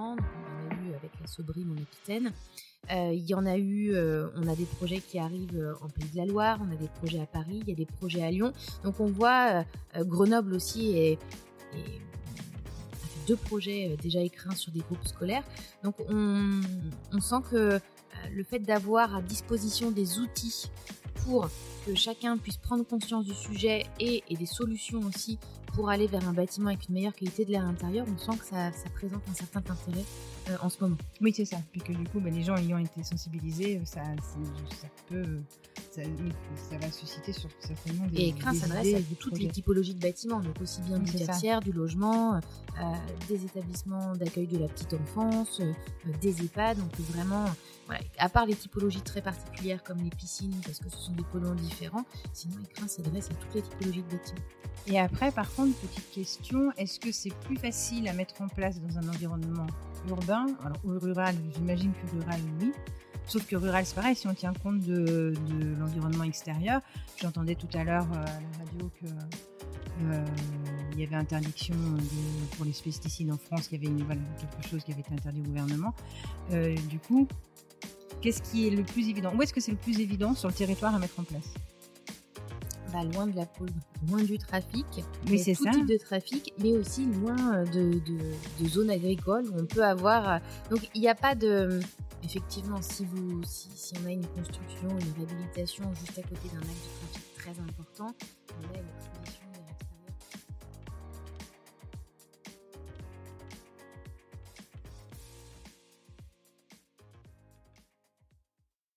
on en a eu avec la Sobrine en Aquitaine. Euh, y en a eu, euh, on a des projets qui arrivent euh, en Pays de la Loire, on a des projets à Paris, il y a des projets à Lyon. Donc on voit Grenoble aussi et, deux projets déjà écrins sur des groupes scolaires. Donc on, on sent que le fait d'avoir à disposition des outils pour que chacun puisse prendre conscience du sujet et, et, des solutions aussi pour aller vers un bâtiment avec une meilleure qualité de l'air intérieur, on sent que ça, ça présente un certain intérêt euh, en ce moment. Oui, c'est ça. Puis que du coup, bah, les gens ayant été sensibilisés, euh, ça, ça peut, ça, ça, va susciter sur certainement des. Et Écrin s'adresse à toutes les typologies de bâtiments, donc aussi bien du tertiaire, du logement, euh, des établissements d'accueil de la petite enfance, des EHPAD, donc vraiment, voilà, à part les typologies très particulières comme les piscines, parce que ce sont des polluants différents, sinon Écrin s'adresse à toutes les typologies de bâtiments. Et après, par contre, petite question, est-ce que c'est plus facile à mettre en place dans un environnement urbain, alors ou rural, j'imagine que rural, oui. Sauf que rural, c'est pareil, si on tient compte de, l'environnement extérieur. J'entendais tout à l'heure euh, à la radio que euh, il y avait interdiction pour les pesticides en France, il y avait quelque chose qui avait été interdit au gouvernement. Euh, du coup, qu'est-ce qui est le plus évident? Où est-ce que c'est le plus évident sur le territoire à mettre en place? Loin de la pôle, loin du trafic. C'est ça. type de trafic, mais aussi loin euh, de, de, zones agricoles où on peut avoir. Euh, donc, il n'y a pas de. Effectivement, si, vous, si, si, on a une construction, une réhabilitation juste à côté d'un axe de trafic très important, on a une